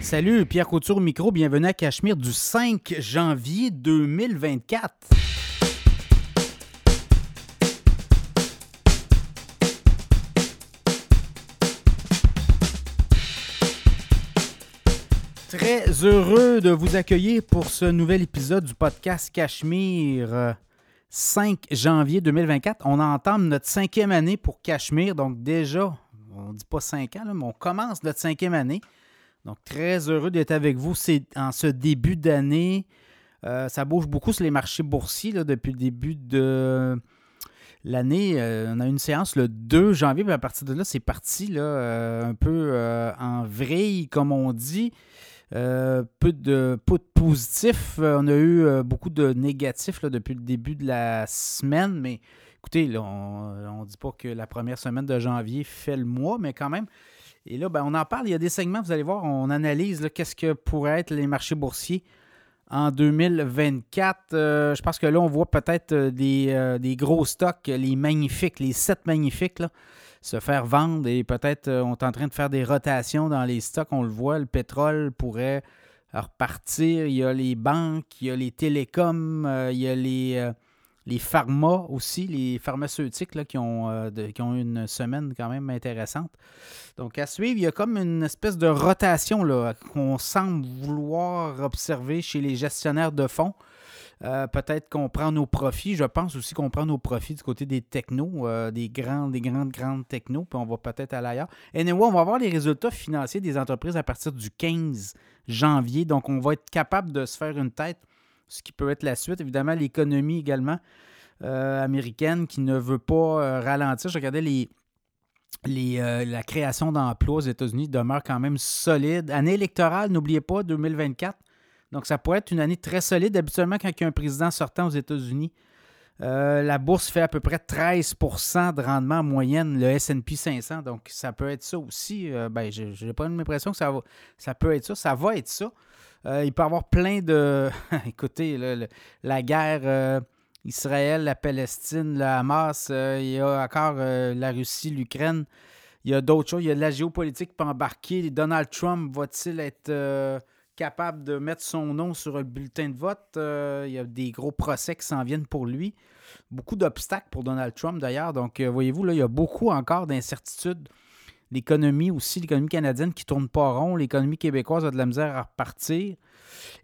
Salut, Pierre Couture au micro, bienvenue à Cachemire du 5 janvier 2024. Très heureux de vous accueillir pour ce nouvel épisode du podcast Cachemire. 5 janvier 2024. On entame notre cinquième année pour Cachemire, donc déjà, on ne dit pas cinq ans, mais on commence notre cinquième année. Donc, très heureux d'être avec vous en ce début d'année. Euh, ça bouge beaucoup sur les marchés boursiers depuis le début de l'année. Euh, on a une séance le 2 janvier, puis à partir de là, c'est parti là, euh, un peu en vrille, comme on dit. peu de positifs. On a eu beaucoup de négatifs depuis le début de la semaine, mais écoutez, on ne dit pas que la première semaine de janvier fait le mois, mais quand même, et là, ben, on en parle. Il y a des segments, vous allez voir, on analyse qu'est-ce que pourraient être les marchés boursiers en 2024. Euh, je pense que là, on voit peut-être euh, euh, des, gros stocks, les magnifiques, les sept magnifiques, se faire vendre. Et peut-être on est en train de faire des rotations dans les stocks. On le voit, le pétrole pourrait repartir. Il y a les banques, il y a les télécoms, il y a les les pharma aussi, les pharmaceutiques qui, ont, euh, qui ont une semaine quand même intéressante. Donc à suivre, il y a comme une espèce de rotation qu'on semble vouloir observer chez les gestionnaires de fonds. Euh, peut-être qu'on prend nos profits. Je pense aussi qu'on prend nos profits du côté des technos, euh, des, grandes, des grandes, grandes technos, puis on va peut-être aller ailleurs. Anyway, on va voir les résultats financiers des entreprises à partir du 15 janvier. Donc, on va être capable de se faire une tête ce qui peut être la suite. Évidemment, l'économie également euh, américaine qui ne veut pas euh, ralentir. Je regardais les, euh, la création d'emplois aux États-Unis demeure quand même solide. Année électorale, n'oubliez pas, 2024. Donc, ça pourrait être une année très solide. Habituellement, quand il y a un président sortant aux États-Unis, la bourse fait à peu près 13% de rendement en moyenne, le SP 500. Donc, ça peut être ça aussi. ben, je n'ai pas l'impression que ça, va, ça peut être ça. Ça va être ça. Euh, il peut y avoir plein de. Écoutez, la guerre euh, Israël, la Palestine, le Hamas, euh, il y a encore la Russie, l'Ukraine. Il y a d'autres choses. Il y a de la géopolitique qui peut embarquer. Donald Trump va-t-il être capable de mettre son nom sur le bulletin de vote? il y a des gros procès qui s'en viennent pour lui. Beaucoup d'obstacles pour Donald Trump d'ailleurs. Donc, voyez-vous, là, il y a beaucoup encore d'incertitudes L'économie aussi, l'économie canadienne qui tourne pas rond. L'économie québécoise a de la misère à repartir.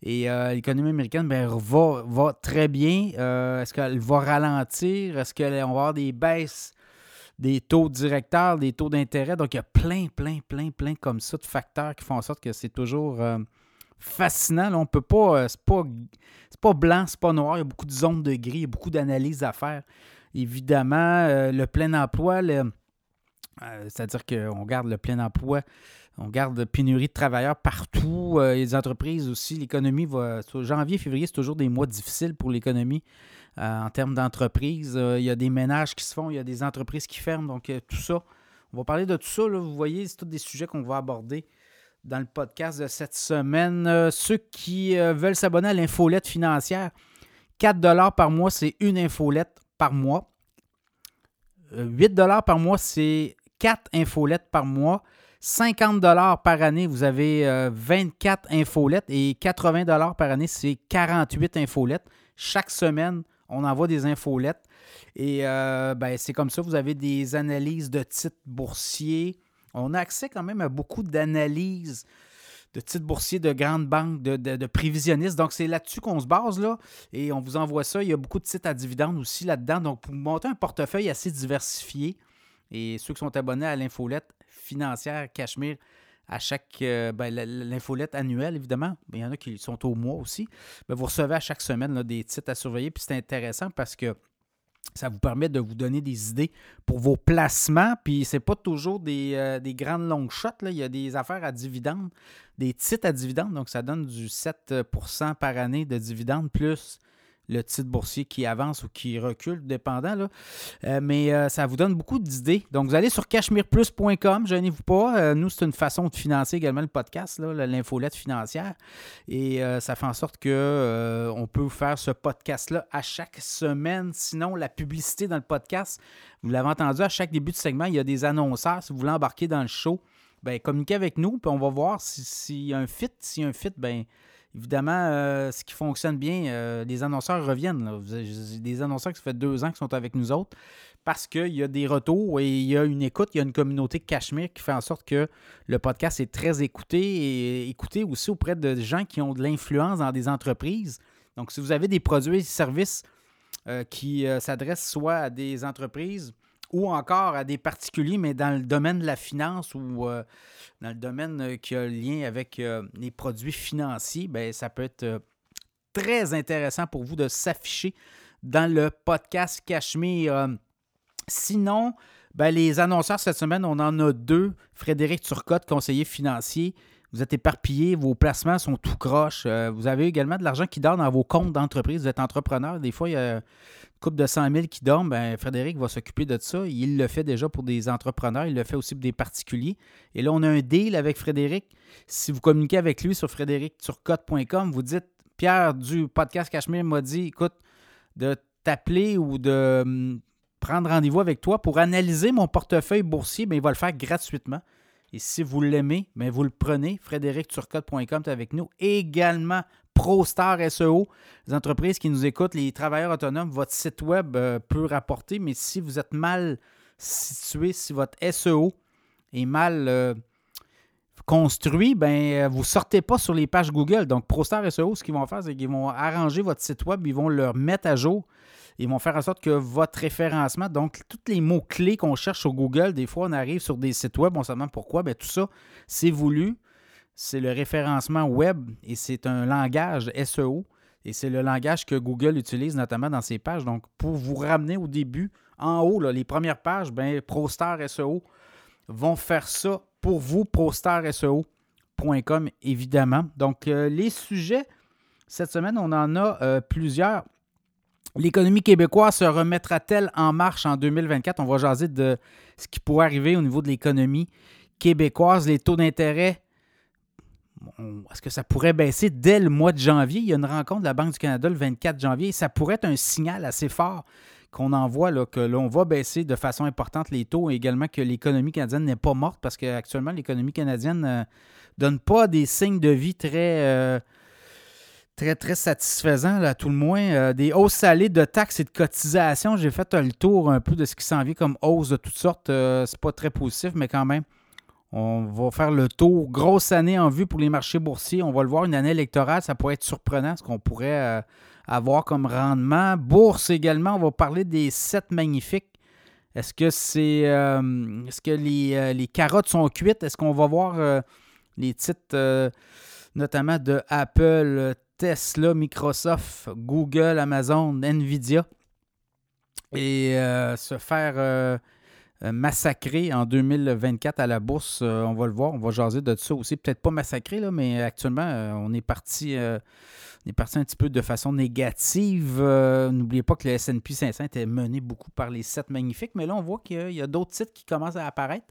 Et euh, l'économie américaine ben, va, va très bien. Euh, est-ce qu'elle va ralentir? Est-ce qu'on va avoir des baisses des taux directeurs, des taux d'intérêt? Donc, il y a plein, plein, plein, plein comme ça de facteurs qui font en sorte que c'est toujours euh, fascinant. on peut pas. c'est pas, pas blanc, c'est pas noir. Il y a beaucoup de zones de gris, il y a beaucoup d'analyses à faire. Évidemment, le plein emploi, euh, c'est-à-dire qu'on garde le plein emploi, on garde pénurie de travailleurs partout. Euh, les entreprises aussi, l'économie va. Janvier, février, c'est toujours des mois difficiles pour l'économie euh, en termes d'entreprise. il y a des ménages qui se font, il y a des entreprises qui ferment. Donc, tout ça. On va parler de tout ça. vous voyez, c'est tous des sujets qu'on va aborder dans le podcast de cette semaine. ceux qui veulent s'abonner à l'infolette financière, 4 par mois, c'est une infolette par mois. 8 par mois, c'est 4 infolettes par mois. 50 dollars par année, vous avez 24 euh, infolettes et 80 dollars par année, c'est 48 infolettes. Chaque semaine, on envoie des infolettes et euh, ben, c'est comme ça, vous avez des analyses de titres boursiers. On a accès quand même à beaucoup d'analyses de titres boursiers de grandes banques, de, prévisionnistes. Donc, c'est là-dessus qu'on se base, là, et on vous envoie ça. Il y a beaucoup de titres à dividendes aussi là-dedans. Donc, pour monter un portefeuille assez diversifié, et ceux qui sont abonnés à l'infolette financière Cachemire, à chaque euh, ben, l'infolette annuelle, évidemment, il y en a qui sont au mois aussi, ben, vous recevez à chaque semaine des titres à surveiller. Puis c'est intéressant parce que ça vous permet de vous donner des idées pour vos placements. Puis c'est pas toujours des, euh, grandes longues shots. Là. Il y a des affaires à dividendes, des titres à dividendes. Donc ça donne du 7% par année de dividendes plus le titre boursier qui avance ou qui recule, dépendant. Euh, mais euh, ça vous donne beaucoup d'idées. Donc, vous allez sur cachemireplus.com, gênez-vous pas. Euh, nous, c'est une façon de financer également le podcast, l'infolette financière. Et ça fait en sorte qu'on on peut faire ce podcast-là à chaque semaine. Sinon, la publicité dans le podcast, vous l'avez entendu, à chaque début de segment, il y a des annonceurs. Si vous voulez embarquer dans le show, ben, communiquez avec nous, puis on va voir s'il y a un fit. S'il y a un fit, ben, évidemment, euh, ce qui fonctionne bien, euh, les annonceurs reviennent. Des annonceurs qui ça fait deux ans qui sont avec nous autres parce qu'il y a des retours et il y a une écoute, il y a une communauté Cachemire qui fait en sorte que le podcast est très écouté et écouté aussi auprès de gens qui ont de l'influence dans des entreprises. Donc, si vous avez des produits et services euh, qui s'adressent soit à des entreprises, ou encore à des particuliers, mais dans le domaine de la finance ou euh, dans le domaine euh, qui a lien avec euh, les produits financiers, bien, ça peut être très intéressant pour vous de s'afficher dans le podcast Cachemire. Sinon, ben, les annonceurs cette semaine, on en a deux. Frédéric Turcotte, conseiller financier. Vous êtes éparpillé, vos placements sont tout croches. vous avez également de l'argent qui dort dans vos comptes d'entreprise. Vous êtes entrepreneur. Des fois, il y a couple de 100 000 qui dorment, ben, Frédéric va s'occuper de ça. Il le fait déjà pour des entrepreneurs, il le fait aussi pour des particuliers. Et là, on a un deal avec Frédéric. Si vous communiquez avec lui sur frédéricturcotte.com, vous dites Pierre du podcast Cachemire m'a dit écoute, de t'appeler ou de hum, prendre rendez-vous avec toi pour analyser mon portefeuille boursier, mais ben, il va le faire gratuitement. Et si vous l'aimez, ben, vous le prenez. frédéricturcotte.com est avec nous. Également ProStar SEO. Les entreprises qui nous écoutent, les travailleurs autonomes, votre site web euh, peut rapporter, mais si vous êtes mal situé, si votre SEO est mal euh, construit, ben euh, vous ne sortez pas sur les pages Google. Donc, ProStar SEO, ce qu'ils vont faire, c'est qu'ils vont arranger votre site web, ils vont le mettre à jour. Ils vont faire en sorte que votre référencement, donc tous les mots-clés qu'on cherche sur Google, des fois on arrive sur des sites web, on se demande pourquoi, bien, tout ça, c'est voulu c'est le référencement web et c'est un langage SEO. Et c'est le langage que Google utilise notamment dans ses pages. Donc, pour vous ramener au début, en haut, les premières pages, ben, ProStar SEO vont faire ça pour vous, ProStarSEO.com, évidemment. Donc, euh, les sujets, cette semaine, on en a euh, plusieurs. L'économie québécoise se remettra-t-elle en marche en 2024? On va jaser de ce qui pourrait arriver au niveau de l'économie québécoise. Les taux d'intérêt est-ce que ça pourrait baisser dès le mois de janvier? Il y a une rencontre de la Banque du Canada le 24 janvier. Ça pourrait être un signal assez fort qu'on envoie là, que l'on va baisser de façon importante les taux et également que l'économie canadienne n'est pas morte parce qu'actuellement, l'économie canadienne ne donne pas des signes de vie très, euh, très, très satisfaisants, à tout le moins. Euh, des hausses salées de taxes et de cotisations. J'ai fait le tour un peu de ce qui s'en vient comme hausse de toutes sortes. Euh, c'est pas très positif, mais quand même. On va faire le tour. Grosse année en vue pour les marchés boursiers. On va le voir, une année électorale, ça pourrait être surprenant ce qu'on pourrait euh, avoir comme rendement. Bourse également, on va parler des sept magnifiques. Est-ce que c'est euh, est-ce que euh, les, carottes sont cuites? Est-ce qu'on va voir les titres notamment de Apple, Tesla, Microsoft, Google, Amazon, Nvidia et se faire euh, massacré en 2024 à la bourse. Euh, on va le voir, on va jaser de ça aussi. Peut-être pas massacré, là, mais actuellement, euh, on est parti. est parti un petit peu de façon négative. N'oubliez pas que le S&P 500 était mené beaucoup par les 7 magnifiques, mais là, on voit qu'il y a, d'autres titres qui commencent à apparaître.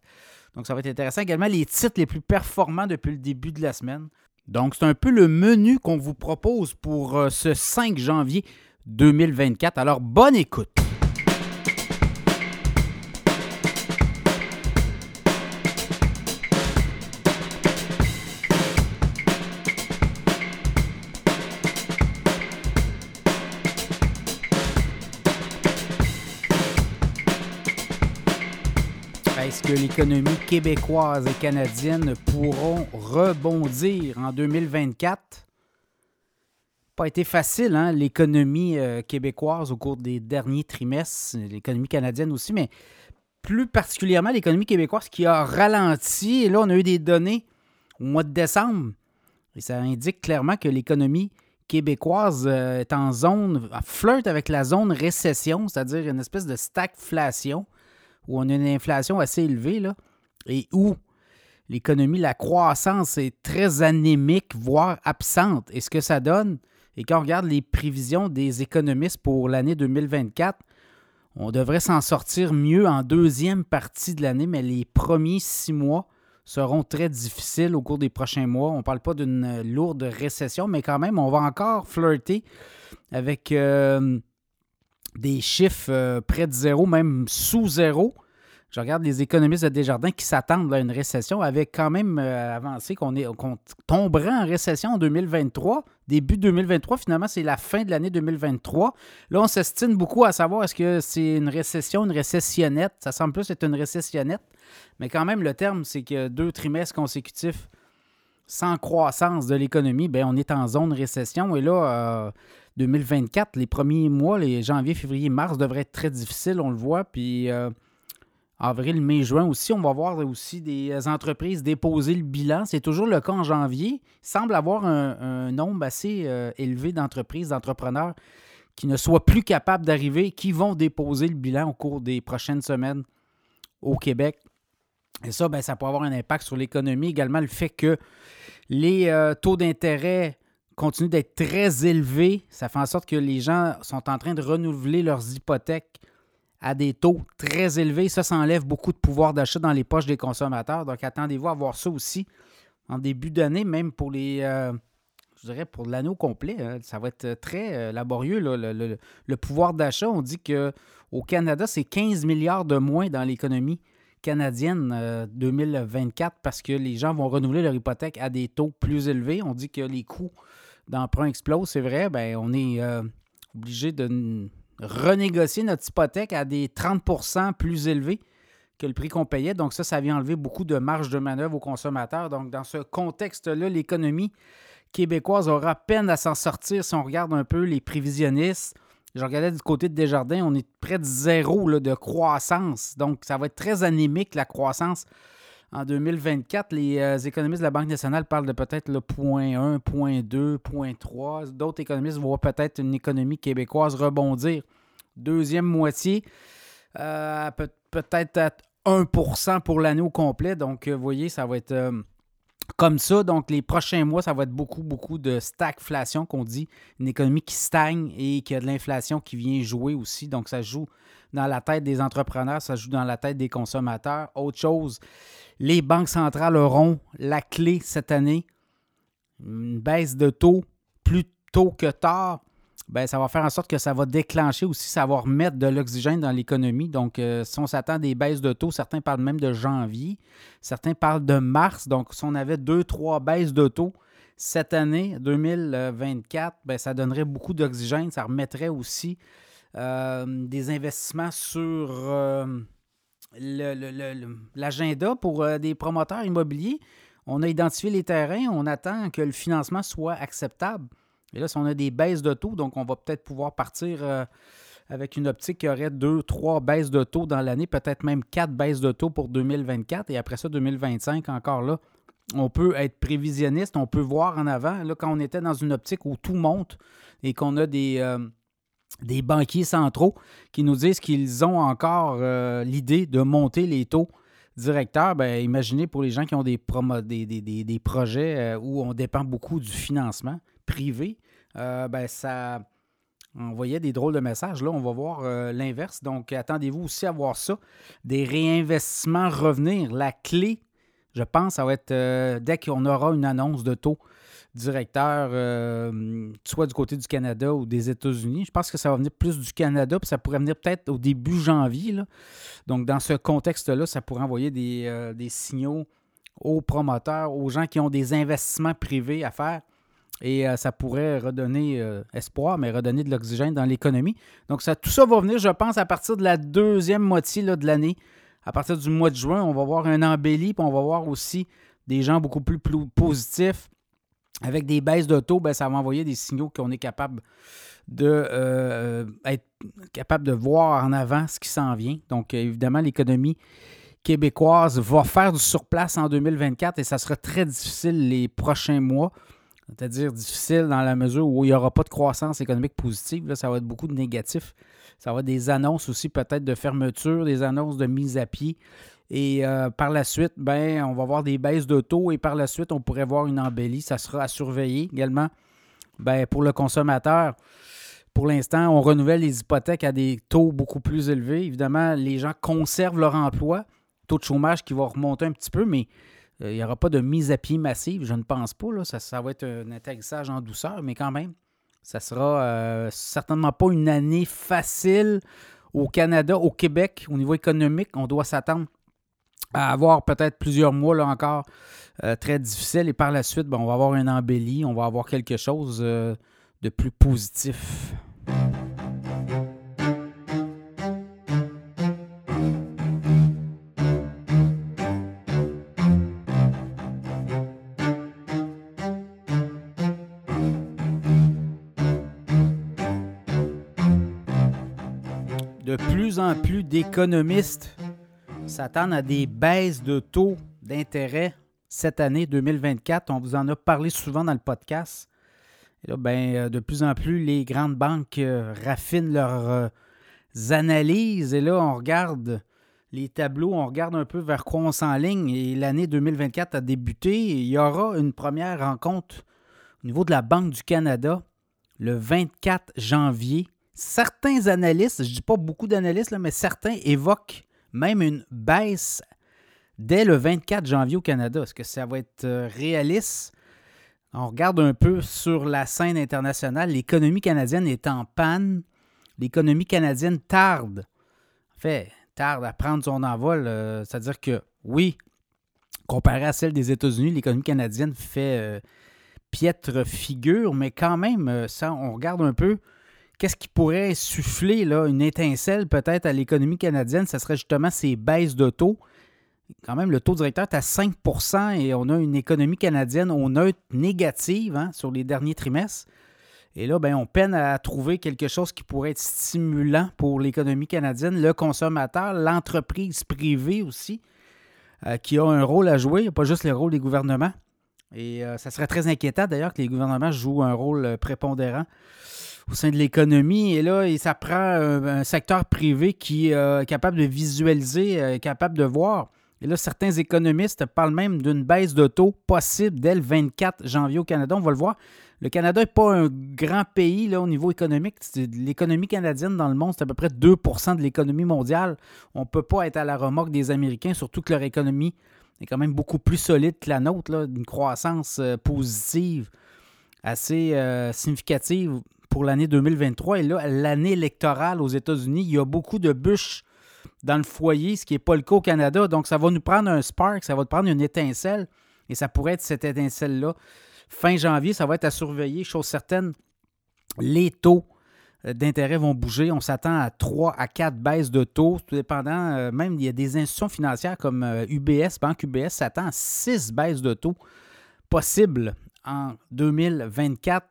Donc, ça va être intéressant. Également, les titres les plus performants depuis le début de la semaine. Donc, c'est un peu le menu qu'on vous propose pour ce 5 janvier 2024. Alors, bonne écoute. Que l'économie québécoise et canadienne pourront rebondir en 2024? Pas été facile, hein, l'économie euh, québécoise au cours des derniers trimestres, l'économie canadienne aussi, mais plus particulièrement l'économie québécoise qui a ralenti. Et là, on a eu des données au mois de décembre. Et ça indique clairement que l'économie québécoise euh, est en zone, flirte avec la zone récession, c'est-à-dire une espèce de stagflation où on a une inflation assez élevée, là, et où l'économie, la croissance est très anémique, voire absente. Et ce que ça donne, et quand on regarde les prévisions des économistes pour l'année 2024, on devrait s'en sortir mieux en deuxième partie de l'année, mais les premiers six mois seront très difficiles au cours des prochains mois. On ne parle pas d'une lourde récession, mais quand même, on va encore flirter avec euh, des chiffres euh, près de zéro, même sous zéro. je regarde les économistes de Desjardins qui s'attendent à une récession, avaient quand même euh, avancé qu'on tomberait en récession en 2023. Début 2023, finalement, c'est la fin de l'année 2023. Là, on s'estime beaucoup à savoir est-ce que c'est une récession, une récessionnette. Ça semble plus être une récessionnette. Mais quand même, le terme, c'est que deux trimestres consécutifs sans croissance de l'économie, ben on est en zone récession. Et là, 2024, euh, les premiers mois, les janvier, février, mars, devraient être très difficiles, on le voit. Puis euh, avril, mai, juin aussi, on va voir aussi des entreprises déposer le bilan. C'est toujours le cas en janvier. Il semble avoir un, nombre assez euh, élevé d'entreprises, d'entrepreneurs qui ne soient plus capables d'arriver, qui vont déposer le bilan au cours des prochaines semaines au Québec. Et ça, ben, ça peut avoir un impact sur l'économie. Également, le fait que les euh, taux d'intérêt continuent d'être très élevés, ça fait en sorte que les gens sont en train de renouveler leurs hypothèques à des taux très élevés. Ça, ça enlève beaucoup de pouvoir d'achat dans les poches des consommateurs. Donc, attendez-vous à voir ça aussi en début d'année, même pour les, euh, je dirais, pour l'anneau complet. Hein. ça va être très euh, laborieux. le, le, pouvoir d'achat, on dit qu'au Canada, c'est 15 milliards de moins dans l'économie canadienne 2024 euh, parce que les gens vont renouveler leur hypothèque à des taux plus élevés. On dit que les coûts d'emprunt explosent, c'est vrai. Ben, on est euh, obligé de renégocier notre hypothèque à des 30% plus élevés que le prix qu'on payait. Donc ça, ça vient enlever beaucoup de marge de manœuvre aux consommateurs. Donc dans ce contexte-là, l'économie québécoise aura peine à s'en sortir si on regarde un peu les prévisionnistes. Je regardais du côté de Desjardins, on est près de zéro de croissance. Donc, ça va être très anémique, la croissance. En 2024, les euh, économistes de la Banque nationale parlent de peut-être le point 1, point 2, point 3. D'autres économistes voient peut-être une économie québécoise rebondir. Deuxième moitié, euh, peut-être à 1% pour l'année au complet. Donc, vous voyez, ça va être comme ça. Donc, les prochains mois, ça va être beaucoup, beaucoup de stagflation qu'on dit. Une économie qui stagne et qui a de l'inflation qui vient jouer aussi. Donc, ça joue dans la tête des entrepreneurs, ça joue dans la tête des consommateurs. Autre chose, les banques centrales auront la clé cette année. Une baisse de taux plus tôt que tard ben, ça va faire en sorte que ça va déclencher aussi, ça va remettre de l'oxygène dans l'économie. Donc, euh, si on s'attend à des baisses de taux, certains parlent même de janvier, certains parlent de mars. Donc, si on avait deux, trois baisses de taux cette année, 2024, ben, ça donnerait beaucoup d'oxygène. Ça remettrait aussi euh, des investissements sur euh, l'agenda pour des promoteurs immobiliers. On a identifié les terrains, on attend que le financement soit acceptable. Et là, si on a des baisses de taux, donc on va peut-être pouvoir partir euh, avec une optique qui aurait deux, trois baisses de taux dans l'année, peut-être même quatre baisses de taux pour 2024 et après ça, 2025, encore là. On peut être prévisionniste, on peut voir en avant. Là, quand on était dans une optique où tout monte et qu'on a des, euh, des banquiers centraux qui nous disent qu'ils ont encore euh, l'idée de monter les taux directeurs, ben, imaginez pour les gens qui ont des, des, projets où on dépend beaucoup du financement privé, euh, ben, ça envoyait des drôles de messages. Là, on va voir euh, l'inverse. Donc, attendez-vous aussi à voir ça. Des réinvestissements revenir. La clé, je pense, ça va être euh, dès qu'on aura une annonce de taux directeur, soit du côté du Canada ou des États-Unis. Je pense que ça va venir plus du Canada, puis ça pourrait venir peut-être au début janvier. Donc, dans ce contexte-là, ça pourrait envoyer des signaux aux promoteurs, aux gens qui ont des investissements privés à faire et euh, ça pourrait redonner euh, espoir, mais redonner de l'oxygène dans l'économie. Donc, ça, tout ça va venir, je pense, à partir de la deuxième moitié de l'année. À partir du mois de juin, on va voir un embelli, puis on va voir aussi des gens beaucoup plus, positifs. Avec des baisses de taux, ben, ça va envoyer des signaux qu'on est capable de euh, être capable de voir en avant ce qui s'en vient. Donc, évidemment, l'économie québécoise va faire du surplace en 2024 et ça sera très difficile les prochains mois c'est-à-dire difficile dans la mesure où il n'y aura pas de croissance économique positive. Là, ça va être beaucoup de négatifs. Ça va être des annonces aussi peut-être de fermeture, des annonces de mise à pied. Et euh, par la suite, ben, on va voir des baisses de taux et par la suite, on pourrait voir une embellie. Ça sera à surveiller également ben, pour le consommateur. Pour l'instant, on renouvelle les hypothèques à des taux beaucoup plus élevés. Évidemment, les gens conservent leur emploi. Taux de chômage qui va remonter un petit peu, mais il n'y aura pas de mise à pied massive, je ne pense pas. Là. Ça, va être un atterrissage en douceur, mais quand même, ça sera euh, certainement pas une année facile au Canada, au Québec, au niveau économique, on doit s'attendre à avoir peut-être plusieurs mois là encore euh, très difficiles. Et par la suite, ben, on va avoir un embelli, on va avoir quelque chose euh, de plus positif. D'économistes s'attendent à des baisses de taux d'intérêt cette année 2024. On vous en a parlé souvent dans le podcast. Ben, euh, de plus en plus, les grandes banques euh, raffinent leurs euh, analyses. Et là, on regarde les tableaux, on regarde un peu vers quoi on s'enligne. Et l'année 2024 a débuté. il y aura une première rencontre au niveau de la Banque du Canada le 24 janvier. Certains analystes, je ne dis pas beaucoup d'analystes, mais certains évoquent même une baisse dès le 24 janvier au Canada. Est-ce que ça va être réaliste? On regarde un peu sur la scène internationale. L'économie canadienne est en panne. L'économie canadienne tarde. En fait, tarde à prendre son envol. Euh, c'est-à-dire que, oui, comparé à celle des États-Unis, l'économie canadienne fait euh, piètre figure, mais quand même, euh, ça, on regarde un peu qu'est-ce qui pourrait souffler là, une étincelle peut-être à l'économie canadienne. Ce serait justement ces baisses de taux quand même, le taux directeur est à 5% et on a une économie canadienne au neutre négative hein, sur les derniers trimestres. Et là, ben, on peine à trouver quelque chose qui pourrait être stimulant pour l'économie canadienne, le consommateur, l'entreprise privée aussi, euh, qui a un rôle à jouer, pas juste le rôle des gouvernements. Et euh, ça serait très inquiétant d'ailleurs que les gouvernements jouent un rôle euh, prépondérant au sein de l'économie. Et là, ça prend un, secteur privé qui est capable de visualiser, capable de voir et là, certains économistes parlent même d'une baisse de taux possible dès le 24 janvier au Canada. On va le voir. Le Canada n'est pas un grand pays là, au niveau économique. L'économie canadienne dans le monde, c'est à peu près 2% de l'économie mondiale. On ne peut pas être à la remorque des Américains, surtout que leur économie est quand même beaucoup plus solide que la nôtre, là, une croissance euh, positive assez euh, significative pour l'année 2023. Et là, l'année électorale aux États-Unis, il y a beaucoup de bûches dans le foyer, ce qui n'est pas le cas au Canada. Donc, ça va nous prendre un spark, ça va nous prendre une étincelle. Et ça pourrait être cette étincelle-là. Fin janvier, ça va être à surveiller. Chose certaine, les taux euh, d'intérêt vont bouger. On s'attend à 3 à 4 baisses de taux, tout dépendant. Euh, même, il y a des institutions financières comme UBS, euh, Banque UBS, s'attend à 6 baisses de taux possibles en 2024.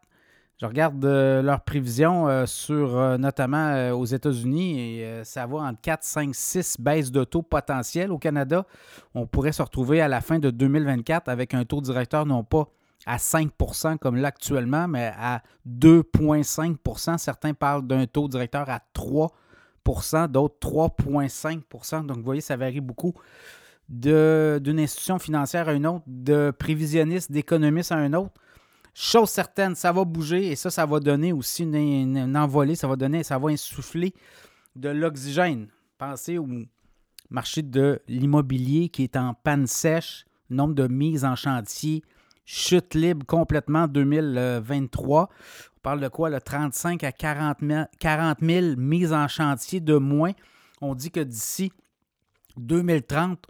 Je regarde euh, leurs prévisions euh, sur euh, notamment aux États-Unis et ça va entre 4, 5, 6 baisses de taux potentielles. Au Canada, on pourrait se retrouver à la fin de 2024 avec un taux directeur non pas à 5% comme là actuellement, mais à 2,5% Certains parlent d'un taux directeur à 3% d'autres 3,5% Donc, vous voyez, ça varie beaucoup d'une institution financière à une autre, de prévisionniste, d'économiste à un autre. Chose certaine, ça va bouger et ça, ça va donner aussi une, envolée, ça va donner, ça va insuffler de l'oxygène. Pensez au marché de l'immobilier qui est en panne sèche, nombre de mises en chantier, chute libre complètement 2023. On parle de quoi? Le 35 à 40 000 mises en chantier de moins. On dit que d'ici 2030,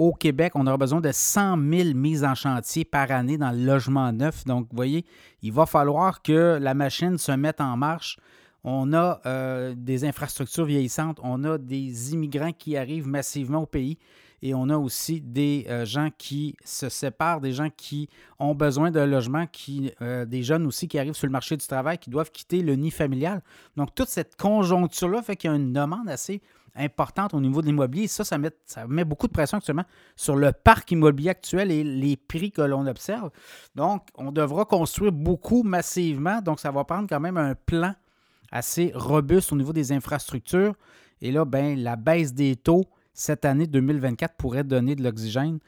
au Québec, on aura besoin de 100 000 mises en chantier par année dans le logement neuf. Donc, vous voyez, il va falloir que la machine se mette en marche. On a euh, des infrastructures vieillissantes, on a des immigrants qui arrivent massivement au pays et on a aussi des euh, gens qui se séparent, des gens qui ont besoin de logement, euh, des jeunes aussi qui arrivent sur le marché du travail, qui doivent quitter le nid familial. Donc, toute cette conjoncture-là fait qu'il y a une demande assez importante au niveau de l'immobilier. Ça, ça met, ça met beaucoup de pression actuellement sur le parc immobilier actuel et les prix que l'on observe. Donc, on devra construire beaucoup massivement. Donc, ça va prendre quand même un plan assez robuste au niveau des infrastructures. Et là, ben, la baisse des taux cette année 2024 pourrait donner de l'oxygène.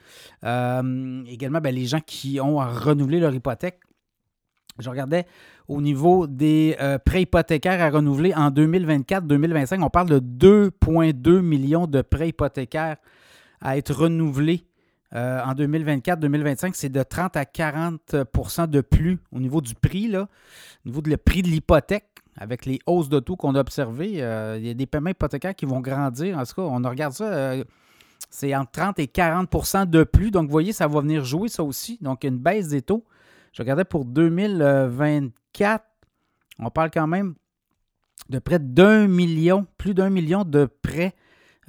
Euh, également, ben, les gens qui ont à renouveler leur hypothèque je regardais au niveau des euh, prêts hypothécaires à renouveler en 2024-2025. On parle de 2,2 millions de prêts hypothécaires à être renouvelés euh, en 2024-2025. C'est de 30 à 40% de plus au niveau du prix, là, au niveau du prix de l'hypothèque. avec les hausses de taux qu'on a observées, euh, il y a des paiements hypothécaires qui vont grandir. En tout cas, on regarde ça, c'est entre 30 et 40% de plus. Donc, vous voyez, ça va venir jouer ça aussi. Donc, une baisse des taux. Je regardais pour 2024, on parle quand même de près d'un million, plus d'un million de prêts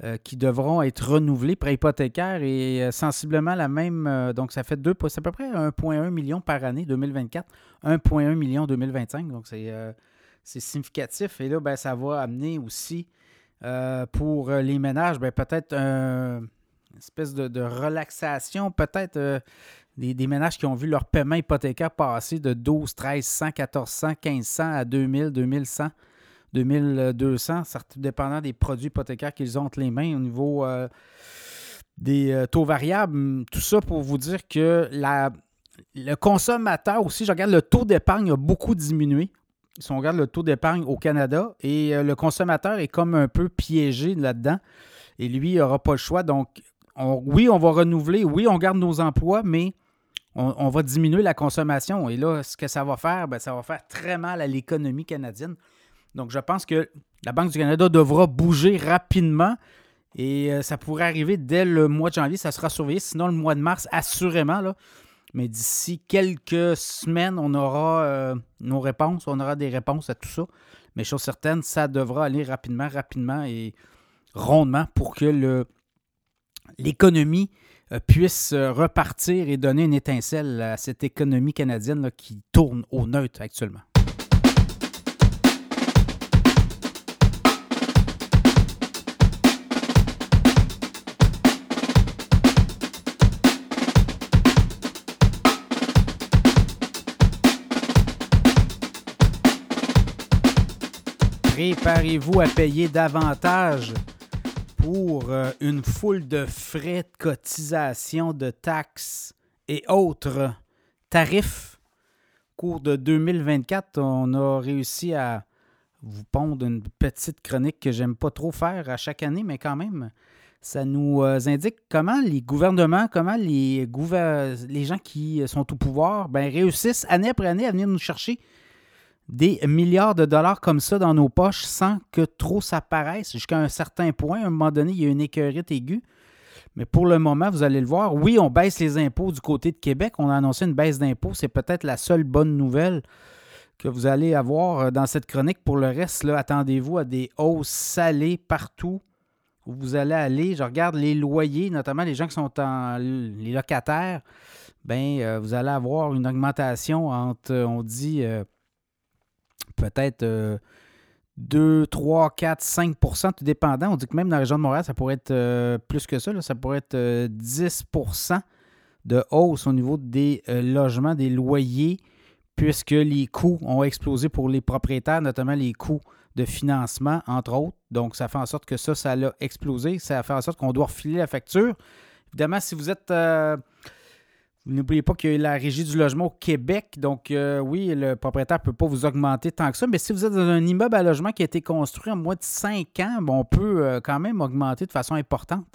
euh, qui devront être renouvelés, prêts hypothécaires, et sensiblement la même. donc, ça fait deux, c'est à peu près 1,1 million par année 2024, 1,1 million 2025. Donc, c'est significatif. Et là, ben, ça va amener aussi euh, pour euh, les ménages, ben, peut-être une espèce de, relaxation, peut-être euh, des, ménages qui ont vu leur paiement hypothécaire passer de 12, 1300, 1400, 1500 à 2000, 2100, 2200, dépendant des produits hypothécaires qu'ils ont entre les mains au niveau des taux variables. Tout ça pour vous dire que le consommateur aussi, je regarde le taux d'épargne a beaucoup diminué si on regarde le taux d'épargne au Canada, et euh, le consommateur est comme un peu piégé là-dedans, et lui, il n'aura pas le choix. Donc, oui, on va renouveler, oui, on garde nos emplois, mais on, va diminuer la consommation. Et là, ce que ça va faire, ben, ça va faire très mal à l'économie canadienne. Donc, je pense que la Banque du Canada devra bouger rapidement. Et euh, ça pourrait arriver dès le mois de janvier, ça sera surveillé. Sinon, le mois de mars, assurément, mais d'ici quelques semaines, on aura euh, nos réponses, on aura des réponses à tout ça. Mais chose certaine, ça devra aller rapidement, rapidement et rondement pour que l'économie puisse euh, repartir et donner une étincelle à cette économie canadienne qui tourne au neutre actuellement. Préparez-vous à payer davantage pour euh, une foule de frais de cotisation, de taxes et autres tarifs. Au cours de 2024, on a réussi à vous pondre une petite chronique que j'aime pas trop faire à chaque année, mais quand même, ça nous euh, indique comment les gouvernements, comment les, les gens qui sont au pouvoir ben, réussissent année après année à venir nous chercher des milliards de dollars comme ça dans nos poches sans que trop ça paraisse jusqu'à un certain point. À un moment donné, il y a une écœurite aiguë. Mais pour le moment, vous allez le voir, oui, on baisse les impôts du côté de Québec. On a annoncé une baisse d'impôts. C'est peut-être la seule bonne nouvelle que vous allez avoir euh, dans cette chronique. Pour le reste, attendez-vous à des hausses salées partout où vous allez aller. Je regarde les loyers, notamment les gens qui sont les locataires. Bien, euh, vous allez avoir une augmentation entre, on dit, euh, peut-être 2, 3, 4, 5% tout dépendant. On dit que même dans la région de Montréal, ça pourrait être euh, plus que ça. Ça pourrait être 10% euh, de hausse au niveau des euh, logements, des loyers, puisque les coûts ont explosé pour les propriétaires, notamment les coûts de financement, entre autres. Donc, ça fait en sorte que ça, ça a explosé. Ça fait en sorte qu'on doit refiler la facture. Évidemment, si vous êtes N'oubliez pas qu'il y a la régie du logement au Québec. Donc, euh, oui, le propriétaire ne peut pas vous augmenter tant que ça. Mais si vous êtes dans un immeuble à logement qui a été construit en moins de 5 ans, on peut euh, quand même augmenter de façon importante.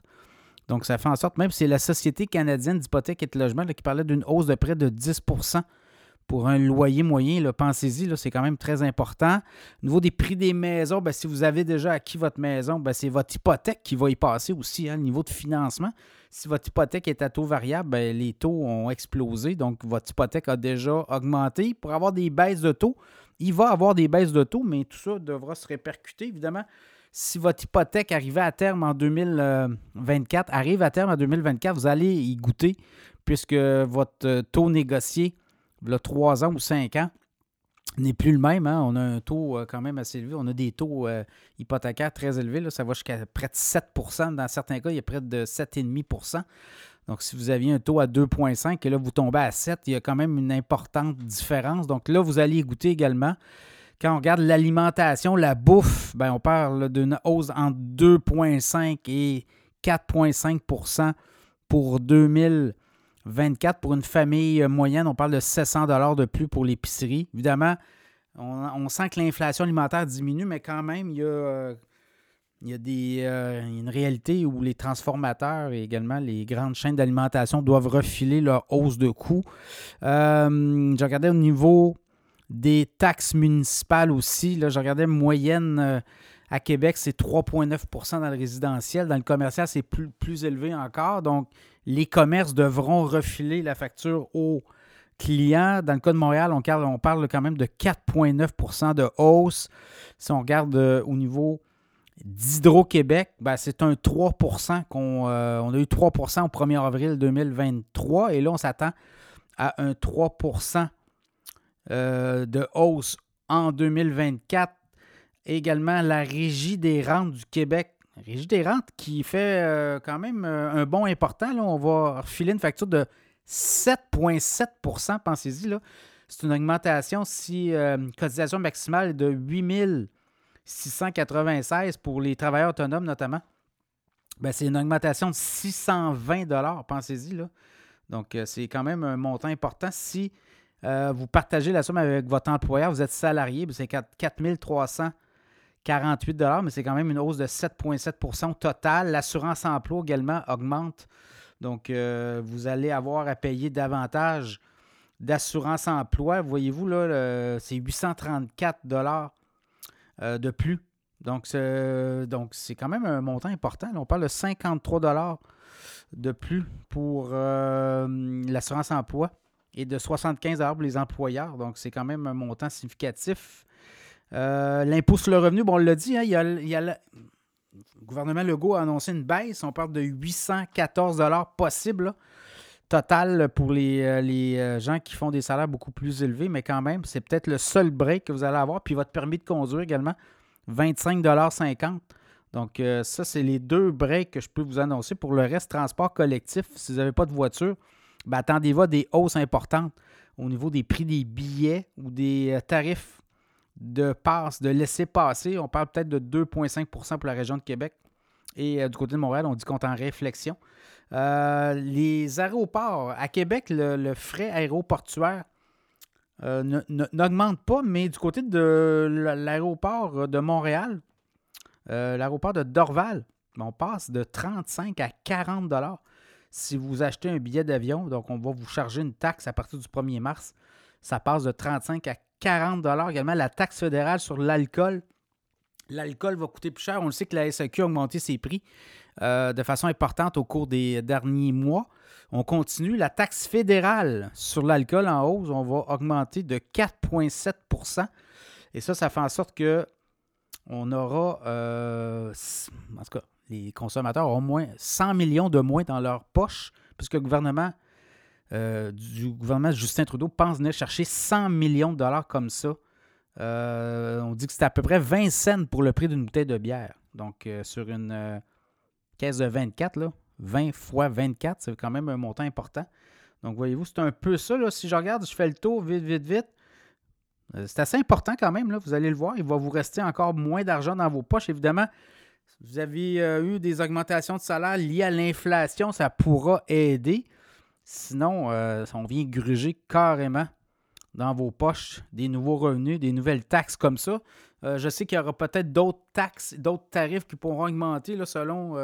Donc, ça fait en sorte, même si c'est la Société canadienne d'hypothèque et de logement qui parlait d'une hausse de près de 10 pour un loyer moyen, pensez-y, c'est quand même très important. Au niveau des prix des maisons, ben, si vous avez déjà acquis votre maison, ben, c'est votre hypothèque qui va y passer aussi, hein, le niveau de financement. Si votre hypothèque est à taux variable, ben, les taux ont explosé, donc votre hypothèque a déjà augmenté. Pour avoir des baisses de taux, il va avoir des baisses de taux, mais tout ça devra se répercuter, évidemment. Si votre hypothèque arrivait à terme en 2024, arrive à terme en 2024, vous allez y goûter puisque votre taux négocié là, 3 ans ou 5 ans, n'est plus le même. Hein. On a un taux euh, quand même assez élevé. On a des taux euh, hypothécaires très élevés. Là. Ça va jusqu'à près de 7 Dans certains cas, il y a près de 7,5% Donc, si vous aviez un taux à 2,5 et là, vous tombez à 7, il y a quand même une importante différence. Donc là, vous allez goûter également. Quand on regarde l'alimentation, la bouffe, ben, on parle d'une hausse entre 2,5 et 4,5% pour 2000. 24 pour une famille euh, moyenne, on parle de 700 dollars de plus pour l'épicerie. Évidemment, on, sent que l'inflation alimentaire diminue, mais quand même, il y a, euh, il y a des, euh, une réalité où les transformateurs et également les grandes chaînes d'alimentation doivent refiler leur hausse de coûts. je regardais au niveau des taxes municipales aussi. Là, je regardais moyenne à Québec, c'est 3,9% dans le résidentiel. Dans le commercial, c'est plus, plus élevé encore. Donc, les commerces devront refiler la facture aux clients. Dans le cas de Montréal, on parle, quand même de 4,9% de hausse. Si on regarde euh, au niveau d'Hydro-Québec, ben, c'est un 3% qu'on euh, on a eu 3% au 1er avril 2023 et là, on s'attend à un 3% euh, de hausse en 2024. Également, la Régie des rentes du Québec. Régie des rentes qui fait euh, quand même un bon important. Là. On va refiler une facture de 7,7% pensez-y. C'est une augmentation si une cotisation maximale est de 8 000 696 pour les travailleurs autonomes notamment. Ben, c'est une augmentation de 620 pensez-y. Donc, euh, c'est quand même un montant important. Si euh, vous partagez la somme avec votre employeur, vous êtes salarié, ben, c'est 4 348 mais c'est quand même une hausse de 7,7% total. L'assurance emploi également augmente. Donc, euh, vous allez avoir à payer davantage d'assurance emploi. Voyez-vous, là, c'est 834 euh, de plus. Donc, c'est, donc, c'est quand même un montant important. on parle de 53 de plus pour euh, l'assurance emploi et de 75 pour les employeurs. Donc, c'est quand même un montant significatif. Euh, l'impôt sur le revenu, bon, on l'a dit, hein, il y a, le gouvernement Legault a annoncé une baisse. On parle de 814 possible total pour les, les, gens qui font des salaires beaucoup plus élevés, mais quand même, c'est peut-être le seul break que vous allez avoir. Puis votre permis de conduire également, 25,50 Donc, euh, ça, c'est les deux breaks que je peux vous annoncer. Pour le reste, transport collectif, si vous n'avez pas de voiture, ben, attendez-vous à des hausses importantes au niveau des prix des billets ou des euh, tarifs de passe, de laisser passer. On parle peut-être de 2,5% pour la région de Québec. Et euh, du côté de Montréal, on dit qu'on est en réflexion. les aéroports, à Québec, le frais aéroportuaire euh, n'augmente pas, mais du côté de l'aéroport de Montréal, euh, l'aéroport de Dorval, on passe de 35 à 40 dollars si vous achetez un billet d'avion. Donc, on va vous charger une taxe à partir du 1er mars. Ça passe de 35 à 40 dollars. Également, la taxe fédérale sur l'alcool. L'alcool va coûter plus cher. On le sait que la SAQ a augmenté ses prix euh, de façon importante au cours des derniers mois. On continue. La taxe fédérale sur l'alcool en hausse, on va augmenter de 4,7% Et ça, ça fait en sorte que on aura, euh, en tout cas, les consommateurs auront moins 100 millions de moins dans leur poche, puisque le gouvernement euh, du gouvernement Justin Trudeau pense venir chercher 100 millions de dollars comme ça. Euh, on dit que c'est à peu près 20 cents pour le prix d'une bouteille de bière. Donc, sur une caisse de 24, là, 20 fois 24, c'est quand même un montant important. Donc, voyez-vous, c'est un peu ça. Là. Si je regarde, je fais le tour vite, vite, vite. Euh, c'est assez important quand même. Vous allez le voir. Il va vous rester encore moins d'argent dans vos poches. Évidemment, vous avez euh, eu des augmentations de salaire liées à l'inflation, ça pourra aider. Sinon, euh, on vient gruger carrément dans vos poches des nouveaux revenus, des nouvelles taxes comme ça. je sais qu'il y aura peut-être d'autres taxes, d'autres tarifs qui pourront augmenter selon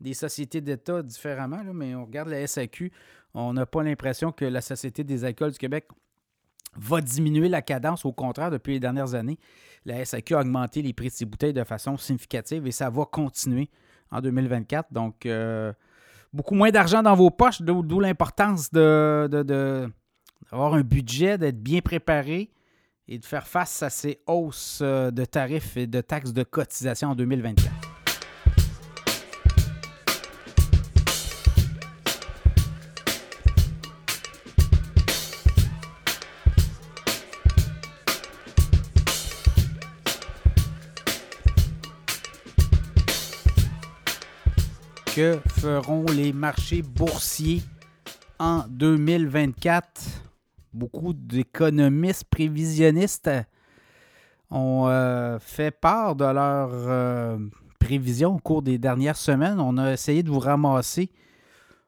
des sociétés d'État différemment, mais on regarde la SAQ, on n'a pas l'impression que la Société des alcools du Québec va diminuer la cadence. Au contraire, depuis les dernières années, la SAQ a augmenté les prix de ses bouteilles de façon significative et ça va continuer en 2024. Donc, euh, beaucoup moins d'argent dans vos poches, d'où l'importance d'avoir de, de, un budget, d'être bien préparé et de faire face à ces hausses euh, de tarifs et de taxes de cotisation en 2024. Que feront les marchés boursiers en 2024. Beaucoup d'économistes prévisionnistes ont euh, fait part de leurs euh, prévisions au cours des dernières semaines. On a essayé de vous ramasser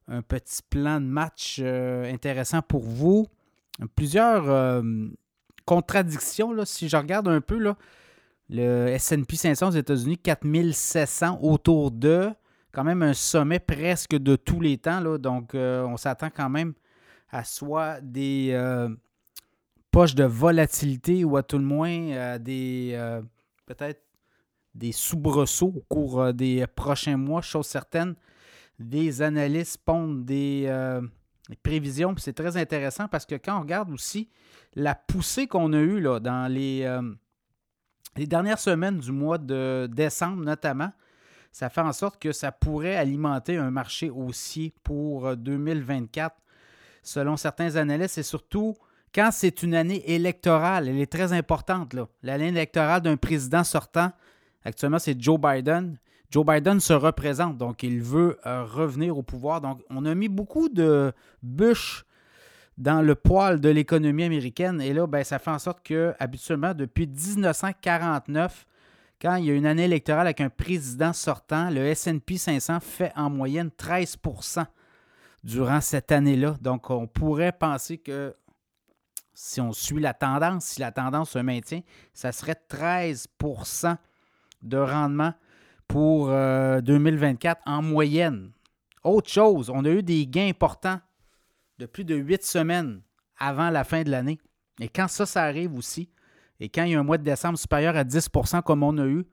un petit plan de match euh, intéressant pour vous. Plusieurs contradictions, là, si je regarde un peu, là, le SP 500 aux États-Unis, 4700 autour de quand même un sommet presque de tous les temps. Là, donc, euh, on s'attend quand même à soit des. Euh, poches de volatilité ou à tout le moins des peut-être des soubresauts au cours des prochains mois, chose certaine. Des analystes pondent des, prévisions, c'est très intéressant parce que quand on regarde aussi la poussée qu'on a eue là, dans les, les dernières semaines du mois de décembre notamment, ça fait en sorte que ça pourrait alimenter un marché haussier pour 2024, euh, selon certains analystes, et surtout quand c'est une année électorale, elle est très importante. L'année électorale d'un président sortant, actuellement c'est Joe Biden. Joe Biden se représente, donc il veut euh, revenir au pouvoir. Donc on a mis beaucoup de bûches dans le poil de l'économie américaine. Et là, ben, ça fait en sorte que, habituellement, depuis 1949, quand il y a une année électorale avec un président sortant, le SP 500 fait en moyenne 13% durant cette année-là. Donc, on pourrait penser que si on suit la tendance, si la tendance se maintient, ça serait 13% de rendement pour 2024 euh, en moyenne. Autre chose, on a eu des gains importants de plus de huit semaines avant la fin de l'année. Et quand ça, ça arrive aussi, et quand il y a un mois de décembre supérieur à 10% comme on a eu,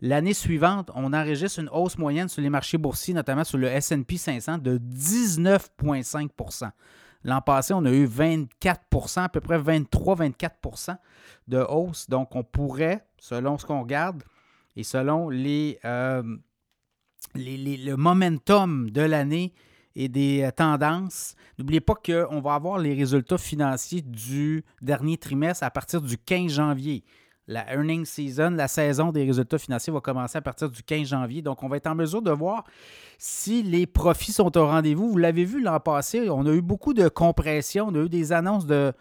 l'année suivante, on enregistre une hausse moyenne sur les marchés boursiers, notamment sur le SP 500, de 19,5% L'an passé, on a eu 24% à peu près 23-24% de hausse. Donc, on pourrait, selon ce qu'on regarde et selon les, euh, le momentum de l'année, et des euh, tendances. N'oubliez pas qu'on va avoir les résultats financiers du dernier trimestre à partir du 15 janvier. La earning season, la saison des résultats financiers va commencer à partir du 15 janvier. Donc, on va être en mesure de voir si les profits sont au rendez-vous. Vous l'avez vu l'an passé, on a eu beaucoup de compression, on a eu des annonces de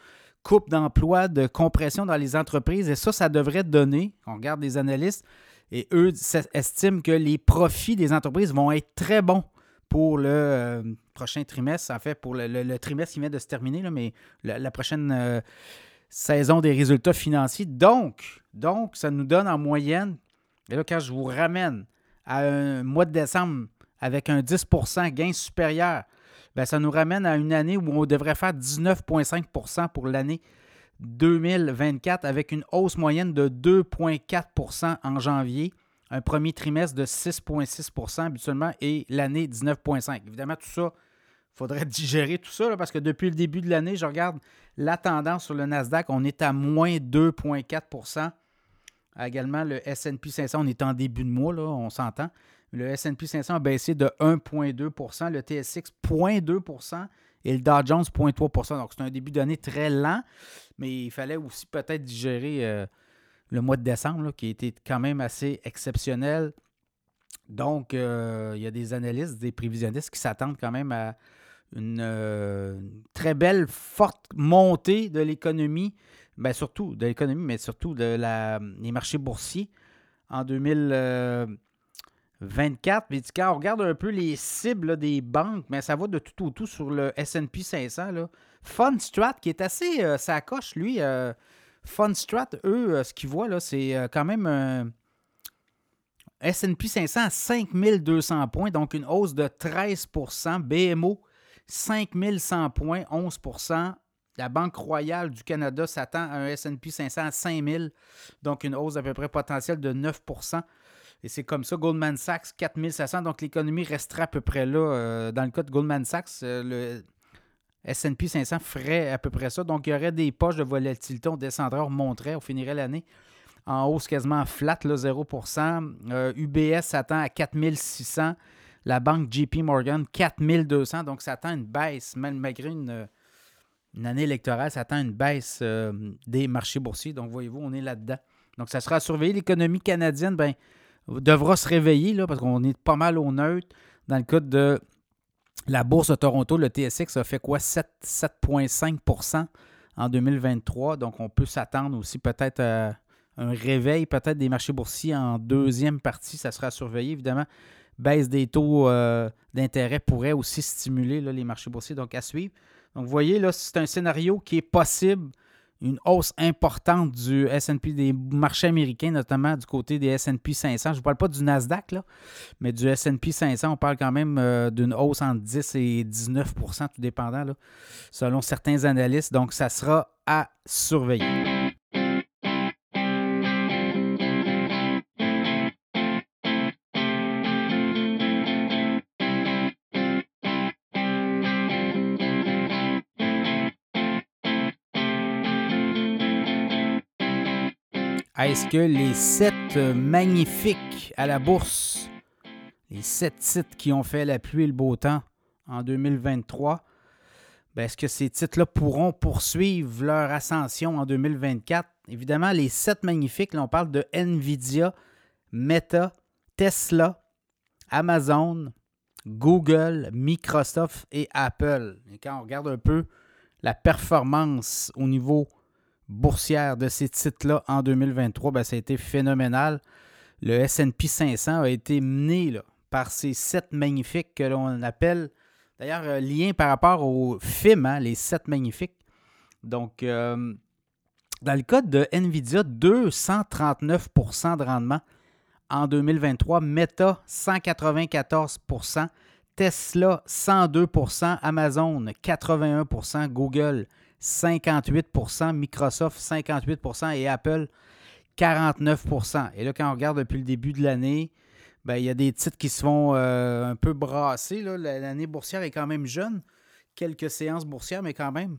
coupe d'emploi, de compression dans les entreprises. Et ça, ça devrait donner, on regarde les analystes, et eux estiment que les profits des entreprises vont être très bons pour le euh, prochain trimestre, en fait, pour le, trimestre qui vient de se terminer, mais la, prochaine euh, saison des résultats financiers. Donc, donc, ça nous donne en moyenne, et là, quand je vous ramène à un mois de décembre avec un 10% gain supérieur, bien, ça nous ramène à une année où on devrait faire 19,5% pour l'année 2024 avec une hausse moyenne de 2,4% en janvier un premier trimestre de 6,6% habituellement et l'année 19,5 Évidemment, tout ça, il faudrait digérer tout ça parce que depuis le début de l'année, je regarde la tendance sur le Nasdaq, on est à moins 2,4% Également, le SP 500, on est en début de mois, là, on s'entend. Le SP 500 a baissé de 1,2% le TSX 0,2% et le Dow Jones 0,3% Donc, c'est un début d'année très lent, mais il fallait aussi peut-être digérer euh, le mois de décembre, qui a été quand même assez exceptionnel. Donc, euh, il y a des analystes, des prévisionnistes qui s'attendent quand même à une euh, très belle, forte montée de l'économie, bien surtout de l'économie, mais surtout de la, des marchés boursiers en 2024. Mais quand on regarde un peu les cibles des banques, mais ça va de tout au tout sur le SP 500. Là. Fundstrat, qui est assez euh, ça coche, lui, Funstrat, eux, euh, ce qu'ils voient, là, c'est euh, quand même un SP 500 à 5200 points, donc une hausse de 13% BMO, 5100 points, 11% la Banque royale du Canada s'attend à un SP 500 à 5000, donc une hausse à peu près potentielle de 9% Et c'est comme ça, Goldman Sachs, 4500, donc l'économie restera à peu près là. Euh, dans le cas de Goldman Sachs, le S&P 500 ferait à peu près ça. Donc, il y aurait des poches de volatilité. On descendrait, on remonterait, on finirait l'année en hausse quasiment flat, là, 0% UBS s'attend à 4600. La banque JP Morgan, 4200. Donc, ça attend une baisse, malgré une, année électorale, ça attend une baisse euh, des marchés boursiers. Donc, voyez-vous, on est là-dedans. Donc, ça sera surveillé. L'économie canadienne ben, devra se réveiller là, parce qu'on est pas mal au neutre. Dans le cas de la bourse de Toronto, le TSX, a fait quoi? 7,5% en 2023. Donc, on peut s'attendre aussi peut-être à un réveil, peut-être des marchés boursiers en deuxième partie. Ça sera surveillé, évidemment. Baisse des taux euh, d'intérêt pourrait aussi stimuler les marchés boursiers. Donc, à suivre. Donc, vous voyez, c'est un scénario qui est possible. Une hausse importante du S&P, des marchés américains, notamment du côté des S&P 500. Je ne parle pas du Nasdaq, là, mais du S&P 500, on parle quand même euh, d'une hausse entre 10 et 19% tout dépendant, selon certains analystes. Donc, ça sera à surveiller. Est-ce que les sept magnifiques à la bourse, les sept titres qui ont fait la pluie et le beau temps en 2023, ben, est-ce que ces titres-là pourront poursuivre leur ascension en 2024? Évidemment, les sept magnifiques, là, on parle de Nvidia, Meta, Tesla, Amazon, Google, Microsoft et Apple. Et quand on regarde un peu la performance au niveau boursière de ces titres-là en 2023, ben, ça a été phénoménal. Le SP 500 a été mené par ces sept magnifiques que l'on appelle, d'ailleurs, euh, lien par rapport au film, hein, les sept magnifiques. Donc, euh, dans le cas de Nvidia, 239% de rendement en 2023, Meta 194% Tesla 102% Amazon 81% Google 58% Microsoft 58% et Apple 49% Et là, quand on regarde depuis le début de l'année, ben, il y a des titres qui se font euh, un peu brasser. L'année boursière est quand même jeune. Quelques séances boursières, mais quand même.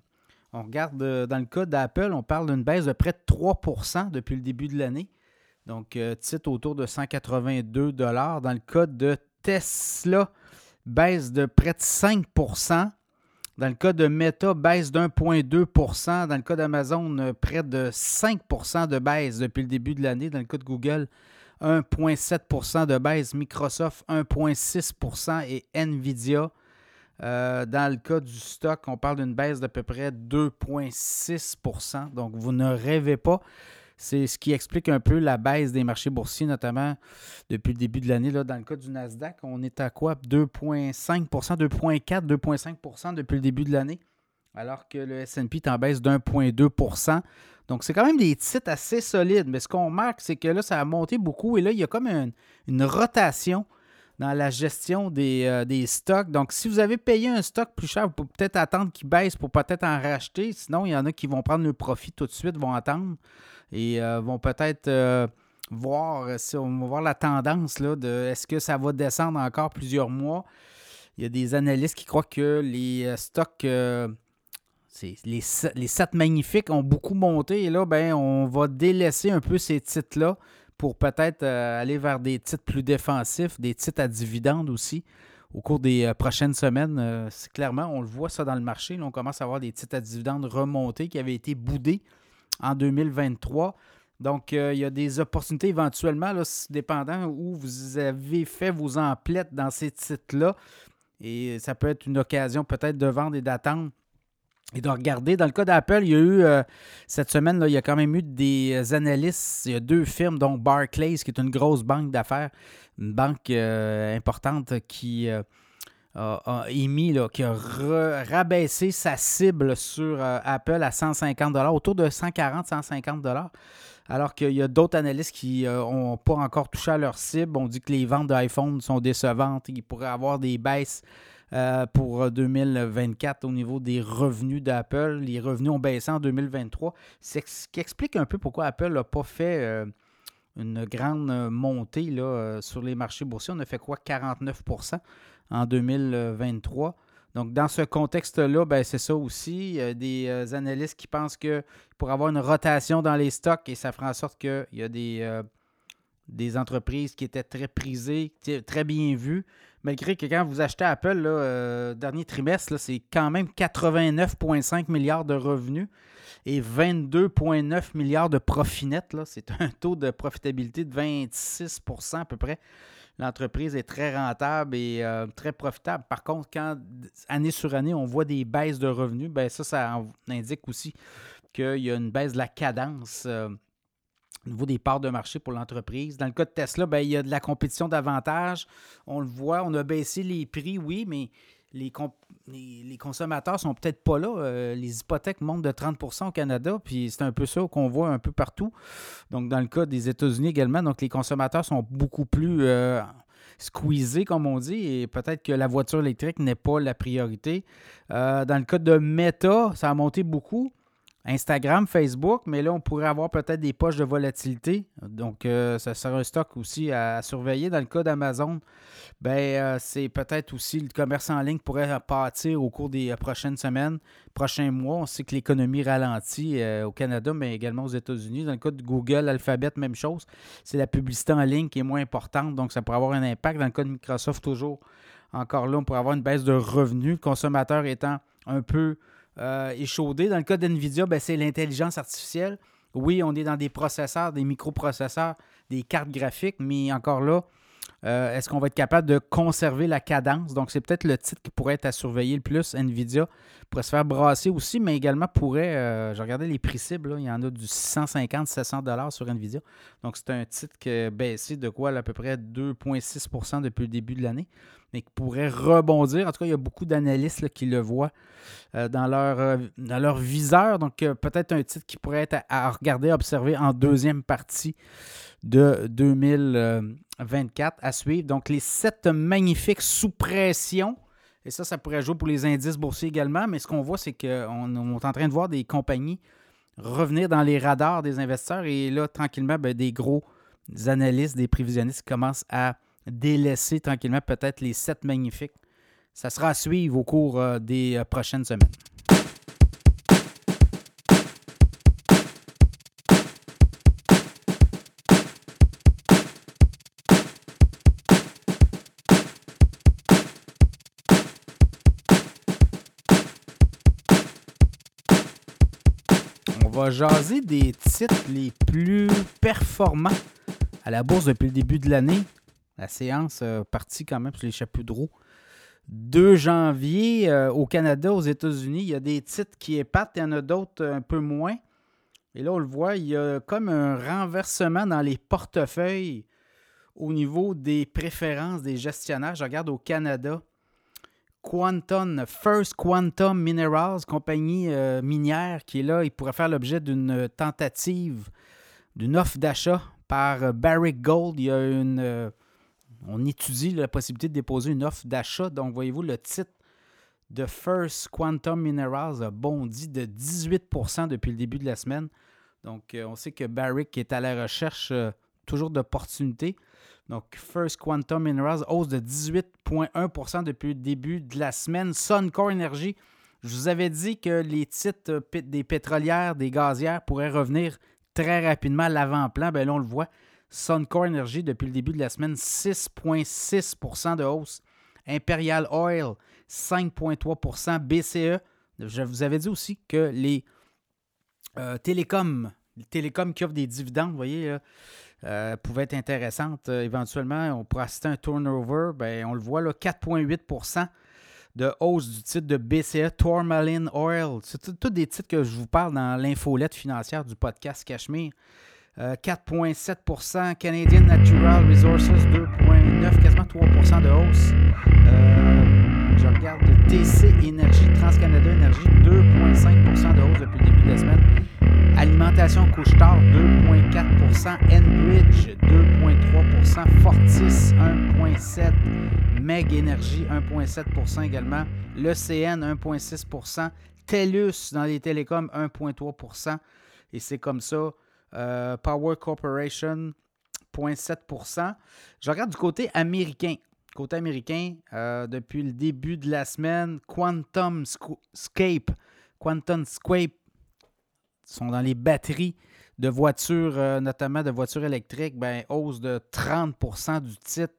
On regarde euh, dans le cas d'Apple, on parle d'une baisse de près de 3% depuis le début de l'année. Donc, euh, titre autour de 182 Dans le cas de Tesla, baisse de près de 5 dans le cas de Meta, baisse d'1,2 Dans le cas d'Amazon, euh, près de 5% de baisse depuis le début de l'année. Dans le cas de Google, 1,7% de baisse. Microsoft, 1,6% et Nvidia. Euh, dans le cas du stock, on parle d'une baisse d'à peu près 2,6% Donc, vous ne rêvez pas. C'est ce qui explique un peu la baisse des marchés boursiers, notamment depuis le début de l'année. Dans le cas du Nasdaq, on est à quoi? 2,5% 2,4 2,5% depuis le début de l'année, alors que le SP est en baisse d'1,2 Donc, c'est quand même des titres assez solides. Mais ce qu'on remarque, c'est que là, ça a monté beaucoup et là, il y a comme une, rotation dans la gestion des, euh, des, stocks. Donc, si vous avez payé un stock plus cher, vous pouvez peut-être attendre qu'il baisse pour peut-être en racheter. Sinon, il y en a qui vont prendre le profit tout de suite, vont attendre et euh, vont peut-être euh, voir euh, si on va voir la tendance là, de est-ce que ça va descendre encore plusieurs mois? Il y a des analystes qui croient que les stocks, les, les, magnifiques ont beaucoup monté et là, ben, on va délaisser un peu ces titres-là pour peut-être aller vers des titres plus défensifs, des titres à dividendes aussi au cours des prochaines semaines. clairement, on le voit ça dans le marché. on commence à avoir des titres à dividendes remontés qui avaient été boudés en 2023. Donc, euh, il y a des opportunités éventuellement, là, dépendant où vous avez fait vos emplettes dans ces titres-là. Et ça peut être une occasion peut-être de vendre et d'attendre et de regarder. Dans le cas d'Apple, il y a eu euh, cette semaine, là, il y a quand même eu des analystes. Il y a deux firmes, dont Barclays, qui est une grosse banque d'affaires, une banque euh, importante qui a, émis, qui a rabaissé sa cible sur euh, Apple à 150 autour de 140-150 alors qu'il y a d'autres analystes qui n'ont euh, pas encore touché à leur cible. On dit que les ventes d'iPhone sont décevantes. Il pourrait avoir des baisses euh, pour 2024 au niveau des revenus d'Apple. Les revenus ont baissé en 2023. C'est ce qui explique un peu pourquoi Apple n'a pas fait une grande montée là, sur les marchés boursiers. On a fait quoi? 49 en 2023. Donc, dans ce contexte-là, ben, c'est ça aussi. Il y a des euh, analystes qui pensent que pour avoir une rotation dans les stocks, et ça fera en sorte qu'il y a des, euh, des entreprises qui étaient très prisées, très bien vues, malgré que quand vous achetez Apple, là, euh, dernier trimestre, c'est quand même 89,5 milliards de revenus et 22,9 milliards de profit net. C'est un taux de profitabilité de 26% à peu près l'entreprise est très rentable et euh, très profitable. Par contre, quand année sur année, on voit des baisses de revenus, ben ça, ça indique aussi qu'il y a une baisse de la cadence euh, au niveau des parts de marché pour l'entreprise. Dans le cas de Tesla, ben, il y a de la compétition davantage. On le voit, on a baissé les prix, oui, mais les, consommateurs sont peut-être pas là. Euh, les hypothèques montent de 30% au Canada, puis c'est un peu ça qu'on voit un peu partout. Donc, dans le cas des États-Unis également, les consommateurs sont beaucoup plus euh, squeezés, comme on dit, et peut-être que la voiture électrique n'est pas la priorité. Euh, dans le cas de Meta, ça a monté beaucoup. Instagram, Facebook, mais là, on pourrait avoir peut-être des poches de volatilité. Donc, euh, ça sera un stock aussi à, surveiller. Dans le cas d'Amazon, ben, euh, c'est peut-être aussi le commerce en ligne pourrait partir au cours des euh, prochaines semaines, prochains mois. On sait que l'économie ralentit au Canada, mais également aux États-Unis. Dans le cas de Google, Alphabet, même chose. C'est la publicité en ligne qui est moins importante, donc ça pourrait avoir un impact. Dans le cas de Microsoft, toujours, encore là, on pourrait avoir une baisse de revenus. Le consommateur étant un peu euh, échaudé. Dans le cas d'NVIDIA, ben, c'est l'intelligence artificielle. Oui, on est dans des processeurs, des microprocesseurs, des cartes graphiques, mais encore là, euh, est-ce qu'on va être capable de conserver la cadence? Donc, c'est peut-être le titre qui pourrait être à surveiller le plus. NVIDIA pourrait se faire brasser aussi, mais également pourrait, euh, je regardais les prix cibles, il y en a du 650-700 sur NVIDIA. Donc, c'est un titre qui a baissé de quoi à peu près 2,6% depuis le début de l'année, mais qui pourrait rebondir. En tout cas, il y a beaucoup d'analystes qui le voient euh, dans, leur, dans leur viseur. Donc, peut-être un titre qui pourrait être à, à regarder, à observer en deuxième partie de 2024 à suivre. Donc, les sept magnifiques sous pression. Et ça, ça pourrait jouer pour les indices boursiers également. Mais ce qu'on voit, c'est qu'on est en train de voir des compagnies revenir dans les radars des investisseurs. Et là, tranquillement, ben, des gros analystes, des prévisionnistes commencent à délaisser tranquillement peut-être les sept magnifiques. Ça sera à suivre au cours euh, des euh, prochaines semaines. Jaser des titres les plus performants à la bourse depuis le début de l'année. La séance euh, partie quand même sur les chapeaux de roue. 2 janvier euh, au Canada, aux États-Unis, il y a des titres qui épatent, il y en a d'autres un peu moins. Et là, on le voit, il y a comme un renversement dans les portefeuilles au niveau des préférences des gestionnaires. Je regarde au Canada. Quantum, First Quantum Minerals, compagnie euh, minière qui est là, il pourrait faire l'objet d'une tentative, d'une offre d'achat par euh, Barrick Gold. Il y a une. Euh, on étudie la possibilité de déposer une offre d'achat. Donc, voyez-vous, le titre de First Quantum Minerals a bondi de 18% depuis le début de la semaine. Donc, on sait que Barrick est à la recherche toujours d'opportunités. Donc, First Quantum Minerals, hausse de 18,1% depuis le début de la semaine. Suncor Energy, je vous avais dit que les titres des pétrolières, des gazières pourraient revenir très rapidement à l'avant-plan. Bien là, on le voit. Suncor Energy, depuis le début de la semaine, 6,6% de hausse. Imperial Oil, 5,3% BCE. Je vous avais dit aussi que les euh, télécoms, les télécoms qui offrent des dividendes, vous voyez, euh, pouvait être intéressante. Euh, éventuellement, on pourrait assister à un turnover. Ben, on le voit, là, 4,8% de hausse du titre de BCE Tourmaline Oil. C'est tous des titres que je vous parle dans l'infolette financière du podcast Cachemire. 4,7% euh, Canadian Natural Resources, 2,9 quasiment 3% de hausse. Regarde TC Énergie, TransCanada Énergie, 2,5% de hausse depuis le début de la semaine. Alimentation Couche-Tard, 2,4% Enbridge, 2,3% Fortis, 1,7% Meg Energy, 1,7% également. L'ECN, 1,6% TELUS dans les télécoms, 1,3% Et c'est comme ça. Euh, Power Corporation, 0,7% Je regarde du côté américain. Côté américain, euh, depuis le début de la semaine, Quantum Scape, Quantum Scape sont dans les batteries de voitures, euh, notamment de voitures électriques, ben, hausse de 30% du titre.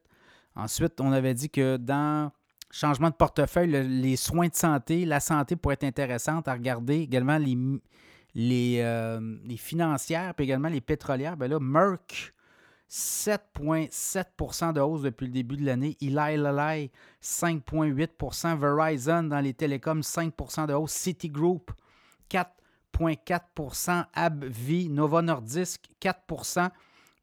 Ensuite, on avait dit que dans changement de portefeuille, les soins de santé, la santé pourrait être intéressante à regarder. Également les, les, euh, financières, puis également les pétrolières. Ben là, Merck, 7,7% de hausse depuis le début de l'année. Eli Lilly, 5,8% Verizon dans les télécoms, 5% de hausse. Citigroup, 4 0,4 AbbVie, Nova Nordisk 4%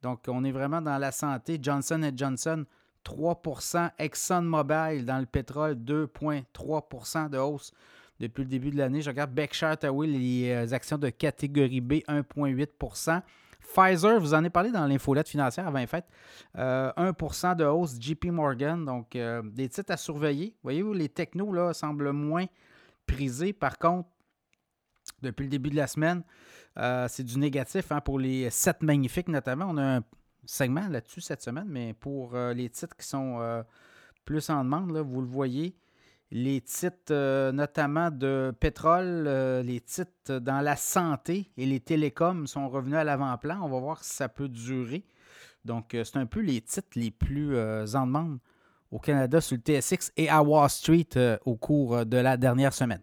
Donc, on est vraiment dans la santé. Johnson Johnson 3% ExxonMobil dans le pétrole, 2,3% de hausse depuis le début de l'année. Je regarde Berkshire Hathaway, les euh, actions de catégorie B, 1,8 Pfizer, vous en avez parlé dans l'infolette financière avant fait, 1 euh, de hausse JP Morgan, donc euh, des titres à surveiller. Voyez-vous, les technos là, semblent moins prisés. Par contre, depuis le début de la semaine, c'est du négatif hein, pour les 7 magnifiques notamment. On a un segment là-dessus cette semaine, mais pour les titres qui sont plus en demande, là, vous le voyez, les titres euh, notamment de pétrole, euh, les titres dans la santé et les télécoms sont revenus à l'avant-plan. On va voir si ça peut durer. Donc, euh, c'est un peu les titres les plus en demande au Canada sur le TSX et à Wall Street au cours de la dernière semaine.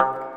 you